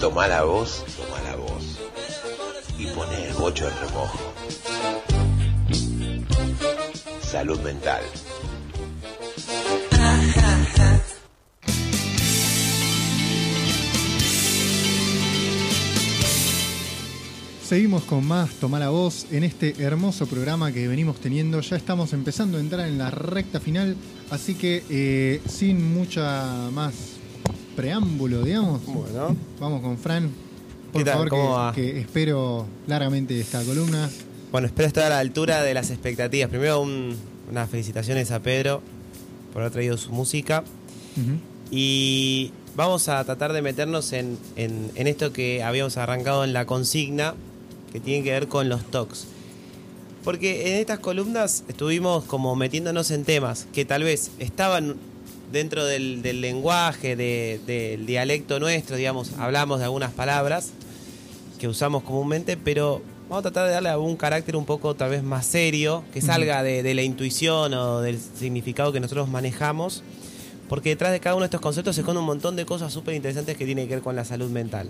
Toma la voz, toma la voz. Y pone el bocho en remojo. Salud mental. Seguimos con más Tomar la Voz en este hermoso programa que venimos teniendo. Ya estamos empezando a entrar en la recta final, así que eh, sin mucha más preámbulo, digamos. Bueno. Vamos con Fran. Por favor, ¿Cómo que, espero largamente esta columna. Bueno, espero estar a la altura de las expectativas. Primero, un- unas felicitaciones a Pedro por haber traído su música. Y vamos a tratar de meternos en, en- en esto que habíamos arrancado en la consigna, que tiene que ver con los talks. Porque en estas columnas estuvimos como metiéndonos en temas que tal vez estaban dentro del, del lenguaje, de- del dialecto nuestro, digamos, hablamos de algunas palabras que usamos comúnmente, pero vamos a tratar de darle algún carácter un poco tal vez más serio, que salga de, de la intuición o del significado que nosotros manejamos, porque detrás de cada uno de estos conceptos se esconde un montón de cosas súper interesantes que tienen que ver con la salud mental.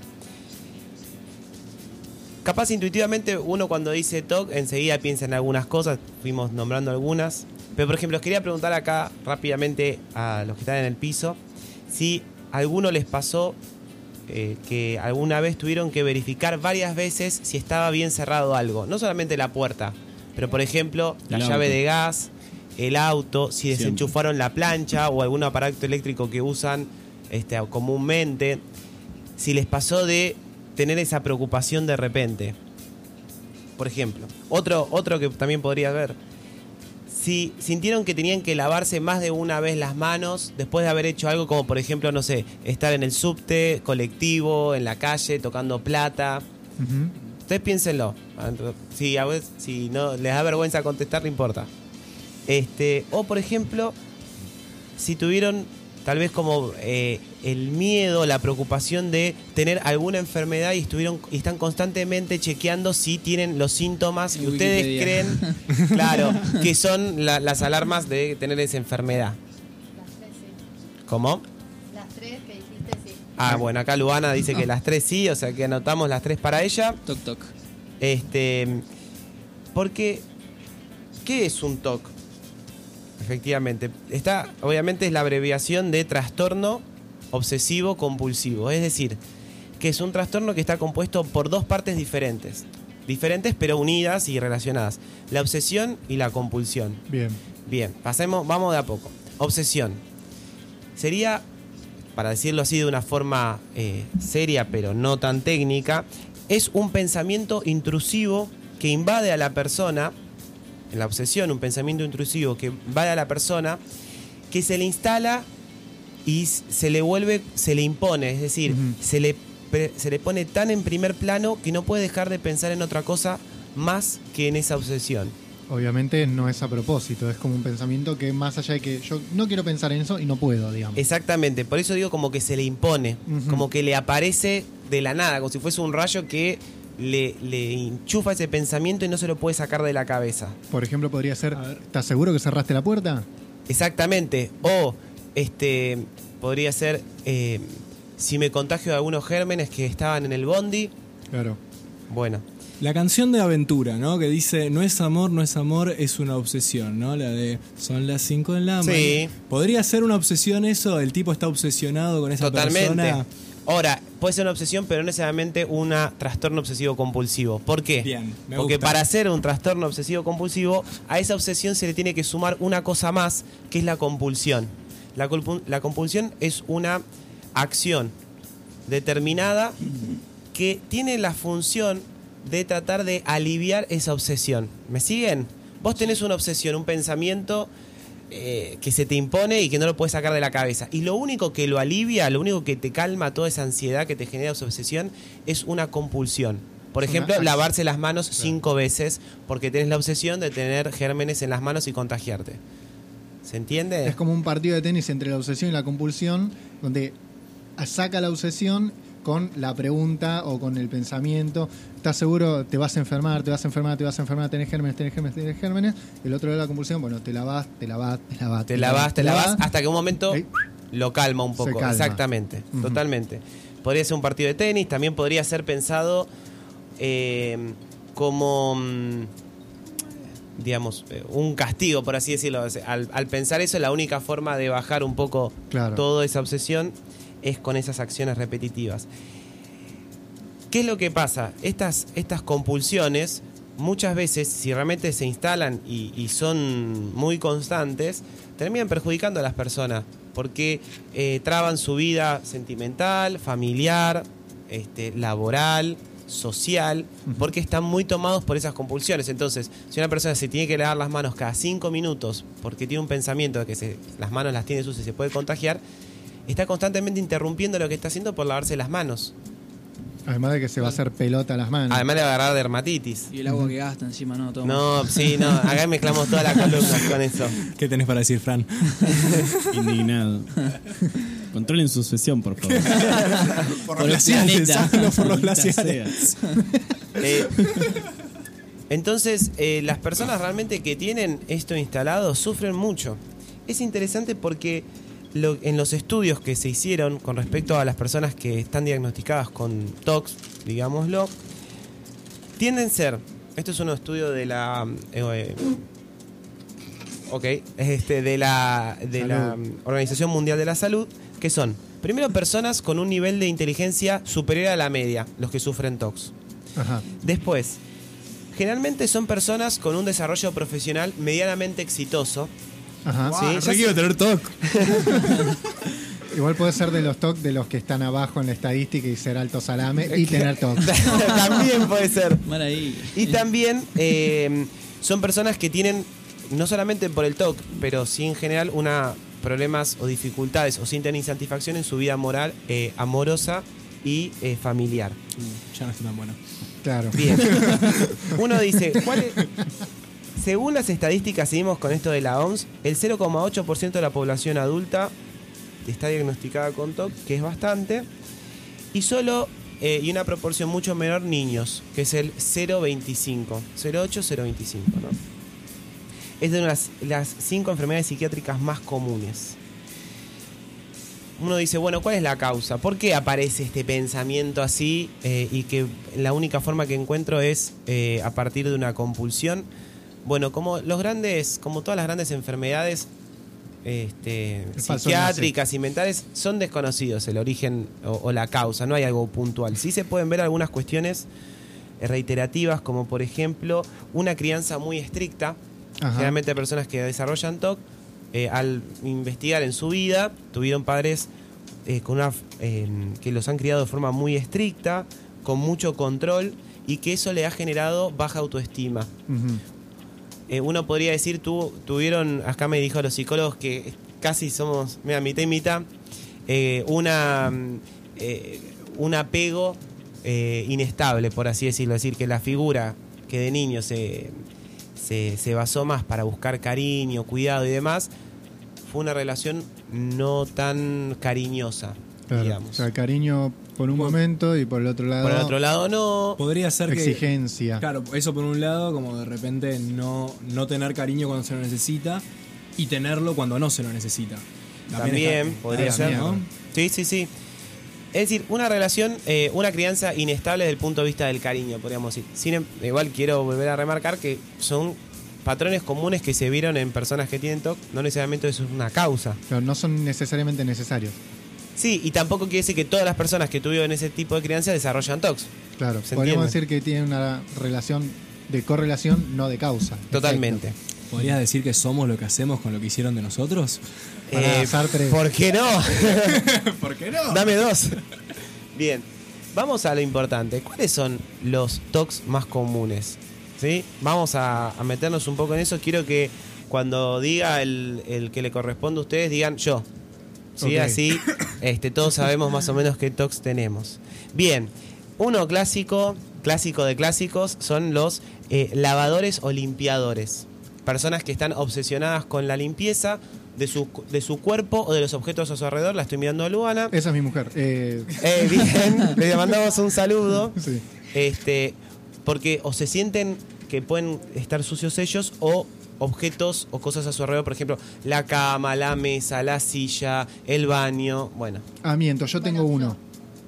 Capaz intuitivamente uno cuando dice TOC enseguida piensa en algunas cosas, fuimos nombrando algunas, pero por ejemplo os quería preguntar acá rápidamente a los que están en el piso si a alguno les pasó eh, que alguna vez tuvieron que verificar varias veces si estaba bien cerrado algo. No solamente la puerta, pero por ejemplo la El llave auto. de gas, el auto, si Siempre. desenchufaron la plancha o algún aparato eléctrico que usan este, comúnmente. Si les pasó de tener esa preocupación de repente. Por ejemplo, otro, otro que también podría haber. Si sintieron que tenían que lavarse más de una vez las manos después de haber hecho algo como por ejemplo, no sé, estar en el subte, colectivo, en la calle, tocando plata. Ustedes piénsenlo. Si, a veces, si no les da vergüenza contestar, no importa. Este, o por ejemplo, si tuvieron tal vez como eh, el miedo, la preocupación de tener alguna enfermedad y estuvieron y están constantemente chequeando si tienen los síntomas que ustedes Wikipedia. creen, claro, que son la- las alarmas de tener esa enfermedad. Las tres sí. ¿Cómo? Las tres que dijiste sí. Ah, bueno, acá Luana dice que las tres sí, o sea que anotamos las tres para ella. Toc toc. Este, porque, ¿qué es un TOC? Efectivamente, está, obviamente es la abreviación de trastorno obsesivo compulsivo, es decir, que es un trastorno que está compuesto por dos partes diferentes, diferentes pero unidas y relacionadas, la obsesión y la compulsión. Bien. Bien, pasemos, vamos de a poco. Obsesión. Sería, para decirlo así de una forma eh, seria pero no tan técnica, es un pensamiento intrusivo que invade a la persona, la obsesión, un pensamiento intrusivo que invade a la persona, que se le instala y se le vuelve, se le impone, es decir, se, le, se le pone tan en primer plano que no puede dejar de pensar en otra cosa más que en esa obsesión. Obviamente no es a propósito, es como un pensamiento que más allá de que yo no quiero pensar en eso y no puedo, digamos. Exactamente, por eso digo como que se le impone, como que le aparece de la nada, como si fuese un rayo que le, le enchufa ese pensamiento y no se lo puede sacar de la cabeza. Por ejemplo, podría ser, ¿estás seguro que cerraste la puerta? Exactamente, o este podría ser eh, si me contagio de algunos gérmenes que estaban en el bondi, Claro. bueno, La canción de Aventura, ¿no? Que dice, no es amor, no es amor, es una obsesión, ¿no? La de, son las 5 en la Sí. mañana. ¿Podría ser una obsesión eso? ¿El tipo está obsesionado con esa totalmente. persona? Ahora, puede ser una obsesión, pero no necesariamente un trastorno obsesivo compulsivo. ¿Por qué? Bien, me Porque gusta. para hacer un trastorno obsesivo compulsivo, a esa obsesión se le tiene que sumar una cosa más, que es la compulsión. La, la compulsión es una acción determinada que tiene la función de tratar de aliviar esa obsesión. ¿Me siguen? Vos tenés una obsesión, un pensamiento eh, que se te impone y que no lo puedes sacar de la cabeza. Y lo único que lo alivia, lo único que te calma toda esa ansiedad que te genera esa obsesión es una compulsión. Por ejemplo, lavarse las manos cinco veces porque tenés la obsesión de tener gérmenes en las manos y contagiarte. ¿Se entiende? Es como un partido de tenis entre la obsesión y la compulsión, donde saca la obsesión con la pregunta o con el pensamiento. ¿Estás seguro? Te vas a enfermar, te vas a enfermar, te vas a enfermar, tenés gérmenes, tenés gérmenes, tenés gérmenes. El otro de la compulsión, bueno, te lavas, te lavas, te lavas. Te lavas, te lavas, hasta que un momento lo calma un poco. calma. Exactamente, totalmente. Podría ser un partido de tenis, también podría ser pensado eh, como, mm, digamos, eh, un castigo, por así decirlo. Al pensar eso, la única forma de bajar un poco Claro. toda esa obsesión es con esas acciones repetitivas. ¿Qué es lo que pasa? Estas, estas compulsiones, muchas veces, si realmente se instalan y, y son muy constantes, terminan perjudicando a las personas, porque eh, traban su vida sentimental, familiar, este, laboral, social, porque están muy tomados por esas compulsiones. Entonces, si una persona se tiene que lavar las manos cada cinco minutos porque tiene un pensamiento de que se- las manos las tiene sucias y se puede contagiar, está constantemente interrumpiendo lo que está haciendo por lavarse las manos. Además de que se va a hacer pelota las manos. Además le va a agarrar dermatitis. Y el agua que gasta encima, no, todo. No, sí, no, acá mezclamos todas las columnas con eso. ¿Qué tenés para decir, Fran? Indignado. Controlen su sesión, por favor. Por Por planeta. háganlo por los glaciares. Eh, entonces, eh, las personas realmente que tienen esto instalado sufren mucho. Es interesante porque lo- en los estudios que se hicieron con respecto a las personas que están diagnosticadas con TOX, digámoslo, tienden a ser, esto es un estudio de la... eh, ok, este, de la, de la Salud. Organización Mundial de la Salud, que son, primero, personas con un nivel de inteligencia superior a la media, los que sufren TOX. Ajá. Después, generalmente son personas con un desarrollo profesional medianamente exitoso. Ajá. Sí, re quiero tener TOC. Igual puede ser de los TOC de los que están abajo en la estadística y ser alto salame y tener TOC. también puede ser. Y también eh, son personas que tienen, no solamente por el TOC, pero sí en general, una problemas o dificultades o sienten insatisfacción en su vida moral, eh, amorosa y eh, familiar. Mm, Ya no está tan bueno. Claro. Bien. Uno dice, ¿cuál es? Según las estadísticas, seguimos con esto de la OMS, el 0,8% de la población adulta está diagnosticada con TOC, que es bastante, y solo, eh, y una proporción mucho menor, niños, que es el 0,25, 0,8-0,25, ¿no? Es de las cinco enfermedades psiquiátricas más comunes. Uno dice, bueno, ¿cuál es la causa? ¿Por qué aparece este pensamiento así eh, y que la única forma que encuentro es eh, a partir de una compulsión? Bueno, como los grandes, como todas las grandes enfermedades este, psiquiátricas y mentales, son desconocidos el origen o, o la causa, no hay algo puntual. Sí se pueden ver algunas cuestiones reiterativas, como por ejemplo una crianza muy estricta, Ajá. Generalmente personas que desarrollan TOC, eh, al investigar en su vida, tuvieron padres eh, con una, eh, que los han criado de forma muy estricta, con mucho control, y que eso le ha generado baja autoestima. Eh, uno podría decir, tu, tuvieron, acá me dijo los psicólogos que casi somos, mira, mitad y mitad, eh, una, mm, eh, un apego inestable, por así decirlo. Es decir, que la figura que de niño se, se, se basó más para buscar cariño, cuidado y demás, fue una relación no tan cariñosa, Claro. digamos. O sea, cariño por un momento y por el otro lado, Por el otro lado, no. Podría ser que. exigencia. Claro, eso por un lado, como de repente no, no tener cariño cuando se lo necesita y tenerlo cuando no se lo necesita. También está- podría ser. ¿no? Sí, sí, sí. Es decir, una relación, eh, una crianza inestable desde el punto de vista del cariño, podríamos decir. Sin em- igual quiero volver a remarcar que son patrones comunes que se vieron en personas que tienen TOC, no necesariamente eso es una causa. Claro, no son necesariamente necesarios. Sí, y tampoco quiere decir que todas las personas que tuvieron ese tipo de crianza desarrollan TOCs. Claro, Se podríamos entiende. decir que tienen una relación de correlación, no de causa. Totalmente. ¿Podrías decir que somos lo que hacemos con lo que hicieron de nosotros? Eh, ¿Por qué no? ¿Por qué no? Dame dos. Bien, vamos a lo importante. ¿Cuáles son los TOCs más comunes? ¿Sí? Vamos a, a meternos un poco en eso. Quiero que cuando diga el, el que le corresponde a ustedes, digan yo. ¿Sí? Ok. Así este, todos sabemos más o menos qué TOCs tenemos. Bien, uno clásico, clásico de clásicos, son los eh, lavadores o limpiadores. Personas que están obsesionadas con la limpieza de su, de su cuerpo o de los objetos a su alrededor. La estoy mirando a Luana. Esa es mi mujer. Eh, Eh, bien, le mandamos un saludo. sí. Este, porque o se sienten que pueden estar sucios ellos o, objetos o cosas a su alrededor, por ejemplo, la cama, la mesa, la silla, el baño, bueno. Ah, miento, yo tengo Bueno, uno.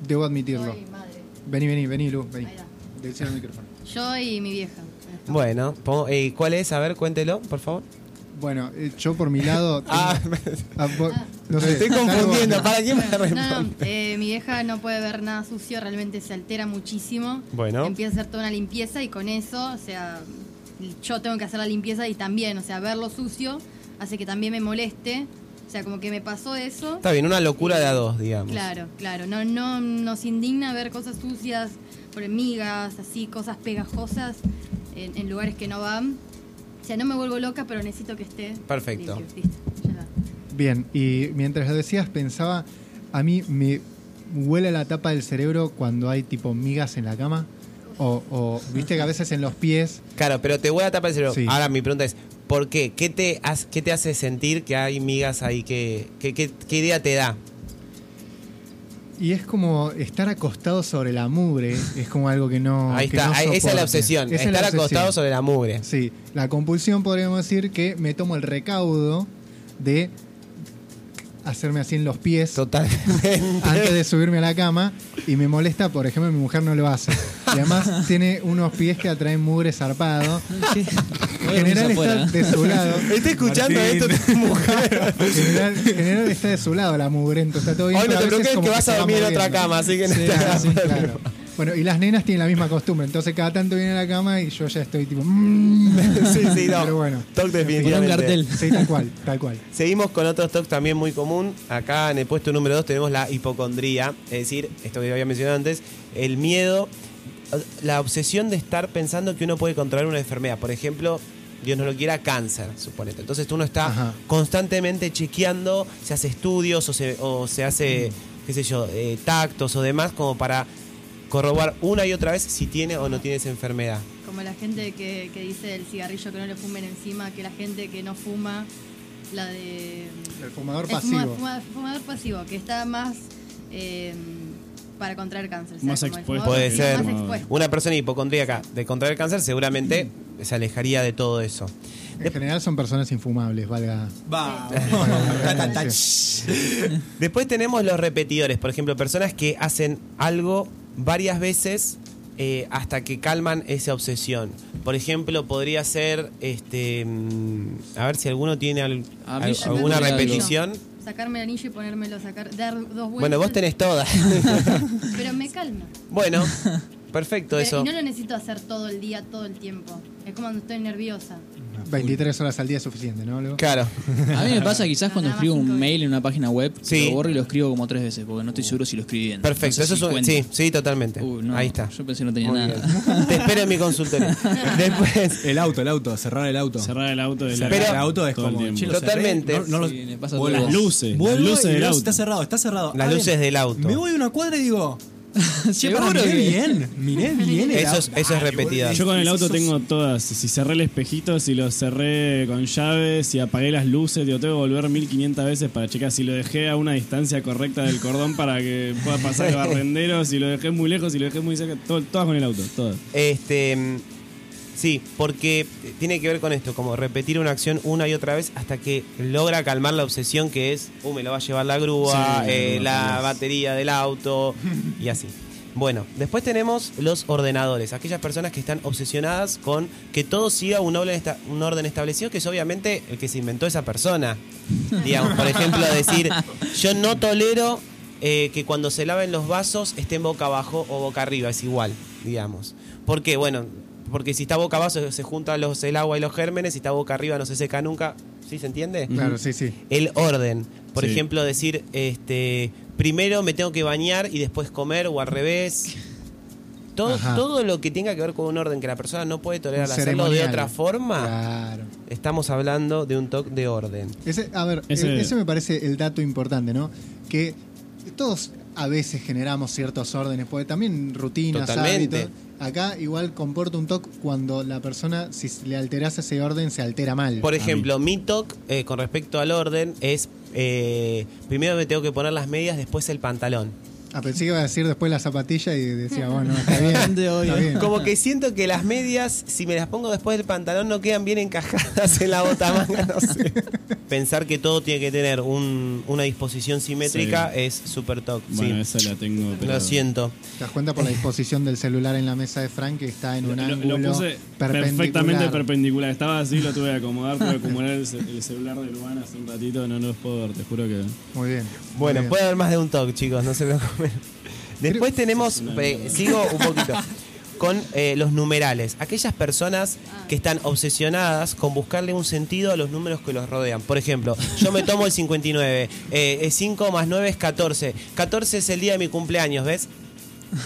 Debo admitirlo. Soy madre. Vení, vení, vení, Lu, vení. Ahí va. Decía el micrófono. Yo y mi vieja. Bueno, pongo- eh, ¿cuál es? A ver, cuéntelo, por favor. Bueno, eh, yo por mi lado. tengo- Ah, ah, vos- no me sé, estoy confundiendo. ¿Para quién me No, responde? no, eh, mi vieja no puede ver nada sucio, realmente se altera muchísimo. Bueno. Empieza a hacer toda una limpieza y con eso, o sea, yo tengo que hacer la limpieza y también, o sea, ver lo sucio hace que también me moleste. O sea, como que me pasó eso. Está bien, una locura de a dos, digamos. Claro, claro. No, no nos indigna ver cosas sucias, hormigas, así, cosas pegajosas en, en lugares que no van. O sea, no me vuelvo loca, pero necesito que esté. Perfecto. limpio. Listo, ya está. Bien, y mientras lo decías, pensaba. A mí me huele la tapa del cerebro cuando hay tipo migas en la cama. O, o, viste que a veces en los pies. Claro, pero te voy a tapar el cerebro. Sí. Ahora mi pregunta es, ¿por qué? ¿Qué te, hace- qué te hace sentir que hay migas ahí? ¿Qué, qué, qué- qué idea te da? Y es como estar acostado sobre la mugre. Es como algo que no. ahí que está, no esa es la obsesión, Esa estar la obsesión. acostado sobre la mugre. Sí, la compulsión podríamos decir que me tomo el recaudo de hacerme así en los pies Totalmente. antes de subirme a la cama y me molesta, por ejemplo, mi mujer no lo hace. Y además tiene unos pies que atraen mugre zarpado. En general está de su lado. Está escuchando Martín. esto tu mujer. En general, en general está de su lado la mugre, entonces está todo bien. Hoy no te preocupes que vas a dormir en otra cama, así que no Claro, sí. Bueno, y las nenas tienen la misma costumbre, entonces cada tanto vienen a la cama y yo ya estoy tipo... mm. Sí, sí, no. Pero bueno. Toc definitivamente. Con un cartel. Sí, tal cual, tal cual. Seguimos con otro stock también muy común. Acá en el puesto número 2 tenemos la hipocondría, es decir, esto que había mencionado antes, el miedo, la obsesión de estar pensando que uno puede controlar una enfermedad. Por ejemplo, Dios no lo quiera, cáncer, suponete. Entonces uno está Ajá. constantemente chequeando, se hace estudios o se, o se hace, qué sé yo, eh, tactos o demás como para corroborar una y otra vez si tiene o no tiene esa enfermedad. Como la gente que, que dice del cigarrillo que no le fumen encima, que la gente que no fuma, la de... El fumador el pasivo. fuma- fuma- fumador pasivo, que está más eh, para contraer cáncer. Más expuesto. Puede ser. Más expuesto. Una persona hipocondríaca de contraer cáncer seguramente se alejaría de todo eso. En general son personas infumables, valga. Va. Después tenemos los repetidores, por ejemplo, personas que hacen algo varias veces eh, hasta que calman esa obsesión. Por ejemplo, podría ser, este, mm, a ver si alguno tiene al- alguna algo. Sacarme el anillo y ponérmelo, sacar, dar dos vueltas. Bueno, vos tenés todas. Pero me calma. bueno, perfecto Pero- eso. Y no lo necesito hacer todo el día, todo el tiempo. Es como cuando estoy nerviosa. 23 horas al día es suficiente, ¿no? Lu? Claro. A mí me pasa quizás cuando escribo un mail en una página web, Sí. lo borro y lo escribo como tres veces, porque no estoy seguro si lo escribí bien. Perfecto, No sé eso si es sí, sí, totalmente. No, Ahí está. Yo pensé que no tenía Muy nada. bien. Te espero en mi consultorio. Después, El auto, el auto, cerrar el auto. Cerrar el auto de la Cerrar Pero- el auto es el como. Totalmente. No, no lo- Sí, me pasa Vuelvo. todo. Las luces, las luces del auto. Está cerrado, está cerrado. las luces del auto. Me voy a una cuadra y digo. Seguro para, miré bien. Miré bien. el Eso es- auto. eso es boludo, Yo con el auto tengo todas. Si cerré el espejito, si lo cerré con llaves, si apagué las luces, digo, tengo que volver 1500 veces para checar si lo dejé a una distancia correcta del cordón para que pueda pasar el barrendero, si lo dejé muy lejos, si lo dejé muy cerca, todo- todas con el auto, todas. Este, sí, porque tiene que ver con esto, como repetir una acción una y otra vez hasta que logra calmar la obsesión que es, uh, me lo va a llevar la grúa, Sí, eh, la batería del auto y así. Bueno, después tenemos los ordenadores, aquellas personas que están obsesionadas con que todo siga un orden, un orden establecido, que es obviamente el que se inventó esa persona. Digamos, por ejemplo, decir, yo no tolero eh, que cuando se laven los vasos estén boca abajo o boca arriba, es igual, digamos. ¿Por qué? Bueno, porque si está boca abajo se, se juntan los, el agua y los gérmenes, si está boca arriba no se seca nunca. ¿Sí se entiende? Claro, sí, sí. El orden. Por Sí. ejemplo, decir, este, primero me tengo que bañar y después comer o al revés. Todo, Ajá. todo lo que tenga que ver con un orden que la persona no puede tolerar hacerlo de otra forma, Claro. estamos hablando de un toque de orden. Ese, a ver, Ese- eh, ese me parece el dato importante, ¿no? Que todos a veces generamos ciertos órdenes, porque también rutinas, Totalmente. hábitos. Acá igual comporta un toque cuando la persona, si le alteras ese orden, se altera mal. Por ejemplo, mi toque eh, con respecto al orden es, eh, primero me tengo que poner las medias, después el pantalón. Ah, pensé que iba a decir después la zapatilla y decía, bueno, está bien. Está bien. Como que siento que las medias, si me las pongo después del pantalón, no quedan bien encajadas en la botamanga, no sé. Pensar que todo tiene que tener un- una disposición simétrica es súper toc. Bueno, sí. esa la tengo. pero- Lo siento. ¿Te das cuenta por la disposición del celular en la mesa de Frank que está en un Lo, lo ángulo puse perpendicular? perfectamente perpendicular. Estaba así, lo tuve que acomodar, tuve que acomodar el, ce- el celular de Luana hace un ratito, no los puedo ver, te juro que. Muy bien. Bueno, muy bien. puede haber más de un toque, chicos, no se preocupen. Después tenemos, eh, sigo un poquito, con eh, los numerales. Aquellas personas que están obsesionadas con buscarle un sentido a los números que los rodean. Por ejemplo, yo me tomo el 59, eh, es 5 más 9 es 14. 14 es el día de mi cumpleaños, ¿ves?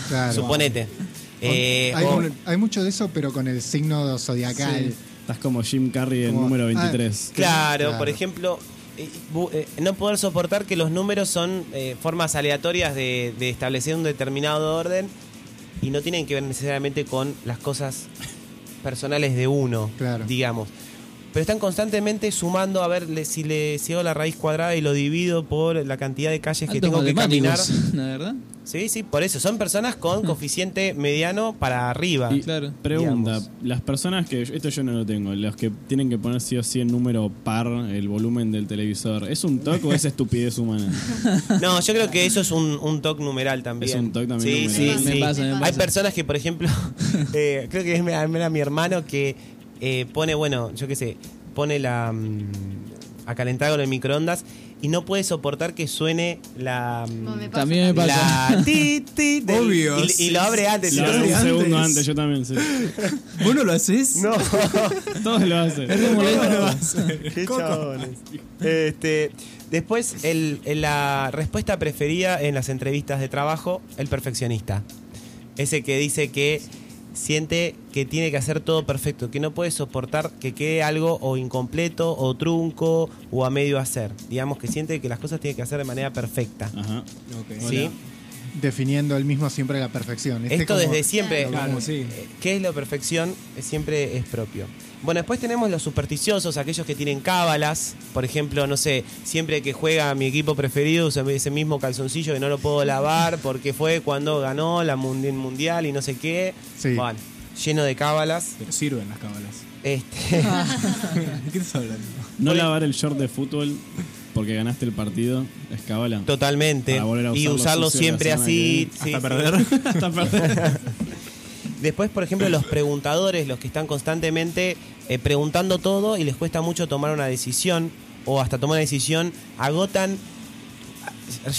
Claro. Suponete. Eh, hay, o- un- hay mucho de eso, pero con el signo zodiacal. Estás como Jim Carrey, el Como- número ah, 23. Claro, Claro. por ejemplo, no poder soportar que los números son eh, formas aleatorias de, de establecer un determinado orden y no tienen que ver necesariamente con las cosas personales de uno, Claro. digamos. Pero están constantemente sumando a ver si le si hago la raíz cuadrada y lo divido por la cantidad de calles que tengo que caminar. matemáticos, la verdad. Sí, sí, por eso. Son personas con coeficiente mediano para arriba. Y claro. Pregunta, Digamos. las personas que, esto yo no lo tengo, los que tienen que poner sí o sí en número par el volumen del televisor, ¿es un toque o es estupidez humana? No, yo creo que eso es un, un toque numeral también. Es un toque también Sí, numeral. sí, Me pasa, me Hay personas que, por ejemplo, eh, creo que es mi- era mi hermano que eh, pone, bueno, yo qué sé, pone la mm, a calentar con el microondas y no puede soportar que suene la mm, Como me pasa También me pasa. la ti, ti del- Obvio, y, lo abre antes. Lo lo- un antes. segundo antes, yo también, sí. ¿Vos no lo haces? No, Todos lo hacen. Es como ¿Cómo le- lo hacer? qué chabones. Este, después, el, el- la respuesta preferida en las entrevistas de trabajo, el perfeccionista. Ese que dice que siente que tiene que hacer todo perfecto, que no puede soportar que quede algo o incompleto o trunco o a medio hacer. Digamos que siente que las cosas tiene que hacer de manera perfecta. Ajá. Ok. ¿Sí? Definiendo él mismo siempre la perfección. Este Esto como- desde siempre. Claro, sí. eh, ¿Qué es la perfección? Eh, Siempre es propio. Bueno, después tenemos los supersticiosos, aquellos que tienen cábalas. Por ejemplo, no sé, siempre que juega mi equipo preferido usa ese mismo calzoncillo que no lo puedo lavar porque fue cuando ganó la mundi- mundial y no sé qué. Sí. Bueno, lleno de cábalas. Pero sirven las cábalas. Este, ¿De qué estás hablando? No lavar el short de fútbol porque ganaste el partido es cábala. totalmente. Para volver a Y usarlo siempre así. que sí, Hasta perder. Hasta perder. Después, por ejemplo, los preguntadores, los que están constantemente eh, preguntando todo y les cuesta mucho tomar una decisión o hasta tomar una decisión, agotan,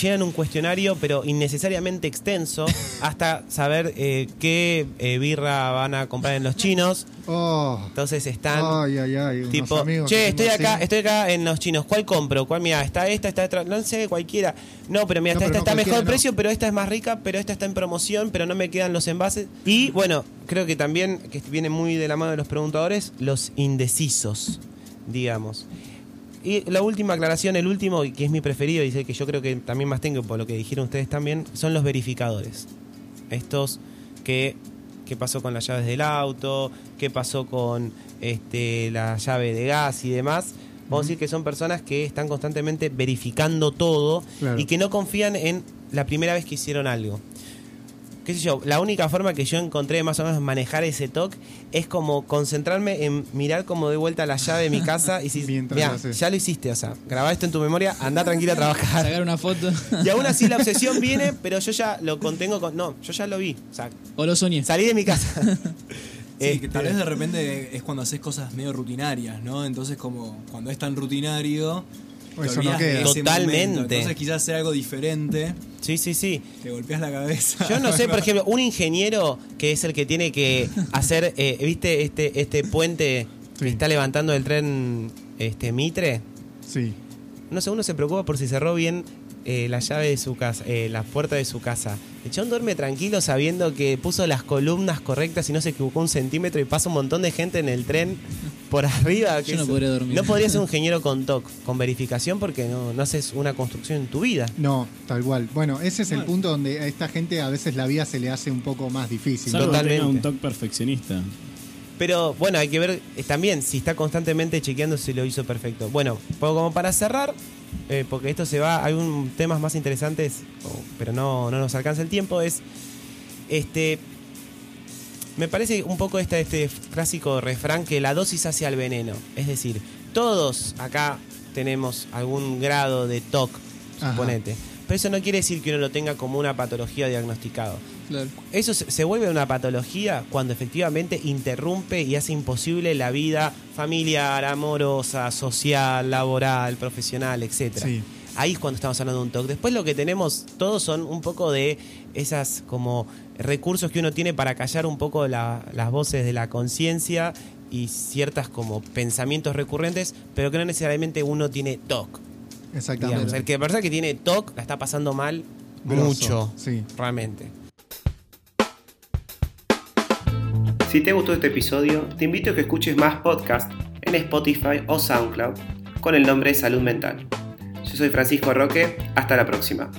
llenan un cuestionario, pero innecesariamente extenso, hasta saber eh, qué eh, birra van a comprar en los chinos. Oh, Entonces están ay, ay, ay. tipo, che, estoy así. acá, estoy acá en los chinos, ¿cuál compro? ¿Cuál mira? Está esta, está esta, no sé, cualquiera. No, pero mira, No, esta, pero esta no está mejor no. precio, pero esta es más rica, pero esta está en promoción, pero no me quedan los envases. Y bueno, creo que también, que viene muy de la mano de los preguntadores, los indecisos, digamos. Y la última aclaración, el último, que es mi preferido, y que yo creo que también más tengo, por lo que dijeron ustedes también, son los verificadores. Estos que, qué pasó con las llaves del auto, qué pasó con este, la llave de gas y demás. Vamos a decir que son personas que están constantemente verificando todo Claro. y que no confían en la primera vez que hicieron algo. Qué sé yo, la única forma que yo encontré de más o menos manejar ese TOC es como concentrarme en mirar como de vuelta la llave de mi casa y si ya lo hiciste, o sea, grabá esto en tu memoria, anda tranquila a trabajar. Sacar una foto. Y aún así la obsesión viene, pero yo ya lo contengo con. No, yo ya lo vi. O sea, O lo soñé. salí de mi casa. Sí, que Este, tal vez de repente es cuando haces cosas medio rutinarias, ¿no? Entonces como cuando es tan rutinario, te Eso no olvidas de queda. ese Totalmente. momento. Entonces quizás hacer algo diferente, Sí, sí, sí. te golpeas la cabeza. Yo no sé, por ejemplo, un ingeniero que es el que tiene que hacer, eh, ¿viste este, este puente Sí. que está levantando el tren este Mitre? Sí. No sé, uno se preocupa por si cerró bien eh, la llave de su casa, eh, la puerta de su casa. El chabón duerme tranquilo sabiendo que puso las columnas correctas y no se equivocó un centímetro y pasa un montón de gente en el tren por arriba. que Yo no es- podría dormir. No podría ser un ingeniero con TOC, con verificación, porque no, no haces una construcción en tu vida. No, tal cual. Bueno, ese es el punto donde a esta gente a veces la vida se le hace un poco más difícil. Salvo que tenga Totalmente. un toque perfeccionista. Pero bueno, hay que ver eh, también si está constantemente chequeando si lo hizo perfecto. Bueno, pues como para cerrar, eh, porque esto se va, hay un, temas más interesantes, o- pero no, no nos alcanza el tiempo, es este... Me parece un poco este, este clásico refrán que la dosis hace al veneno. Es decir, todos acá tenemos algún grado de TOC, Ajá. Pero eso no quiere decir que uno lo tenga como una patología diagnosticado. Claro. Eso se se vuelve una patología cuando efectivamente interrumpe y hace imposible la vida familiar, amorosa, social, laboral, profesional, etc. Sí. Ahí es cuando estamos hablando de un TOC. Después lo que tenemos todos son un poco de esas como recursos que uno tiene para callar un poco la- las voces de la conciencia y ciertas como pensamientos recurrentes, pero que no necesariamente uno tiene TOC. Exactamente. Digamos. El que la persona que tiene TOC la está pasando mal Grosso, mucho, sí. realmente. Si te gustó este episodio, te invito a que escuches más podcasts en Spotify o SoundCloud con el nombre Salud Mental. Yo soy Francisco Roque, hasta la próxima.